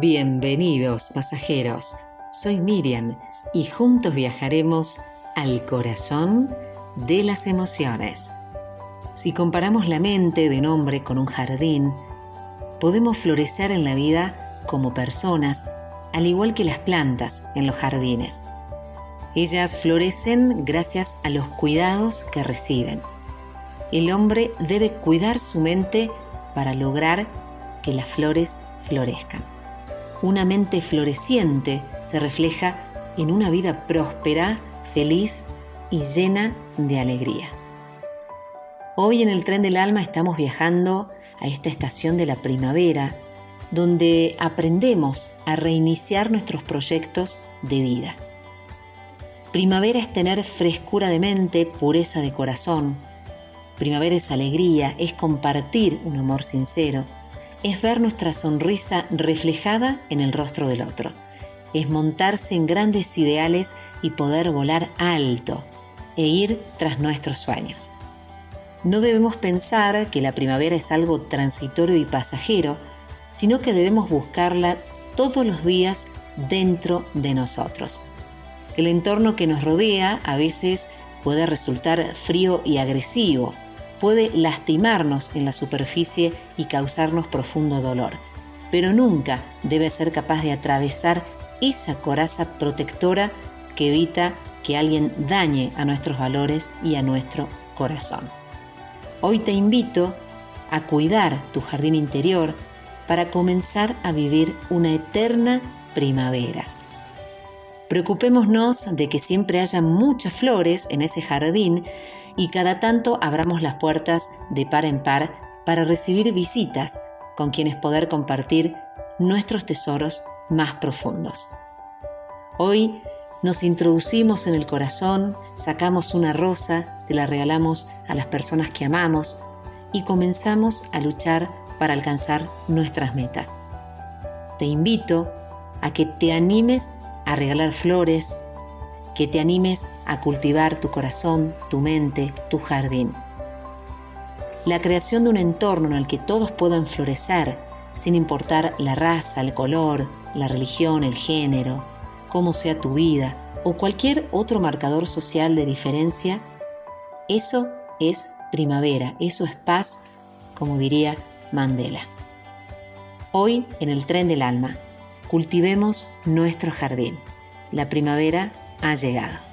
Bienvenidos pasajeros, soy Miriam y juntos viajaremos al corazón de las emociones. Si comparamos la mente de un hombre con un jardín, podemos florecer en la vida como personas, al igual que las plantas en los jardines. Ellas florecen gracias a los cuidados que reciben. El hombre debe cuidar su mente para lograr que las flores florezcan. Una mente floreciente se refleja en una vida próspera, feliz y llena de alegría. Hoy en el tren del alma estamos viajando a esta estación de la primavera, donde aprendemos a reiniciar nuestros proyectos de vida. Primavera es tener frescura de mente, pureza de corazón. Primavera es alegría, es compartir un amor sincero es ver nuestra sonrisa reflejada en el rostro del otro. Es montarse en grandes ideales y poder volar alto e ir tras nuestros sueños. No debemos pensar que la primavera es algo transitorio y pasajero, sino que debemos buscarla todos los días dentro de nosotros. El entorno que nos rodea a veces puede resultar frío y agresivo, puede lastimarnos en la superficie y causarnos profundo dolor, pero nunca debe ser capaz de atravesar esa coraza protectora que evita que alguien dañe a nuestros valores y a nuestro corazón. Hoy te invito a cuidar tu jardín interior para comenzar a vivir una eterna primavera. Preocupémonos de que siempre haya muchas flores en ese jardín y cada tanto abramos las puertas de par en par para recibir visitas con quienes poder compartir nuestros tesoros más profundos. Hoy nos introducimos en el corazón, sacamos una rosa, se la regalamos a las personas que amamos y comenzamos a luchar para alcanzar nuestras metas. Te invito a que te animes a regalar flores, que te animes a cultivar tu corazón, tu mente, tu jardín. La creación de un entorno en el que todos puedan florecer, sin importar la raza, el color, la religión, el género, cómo sea tu vida o cualquier otro marcador social de diferencia, eso es primavera, eso es paz, como diría Mandela. Hoy en el tren del alma Cultivemos nuestro jardín. La primavera ha llegado.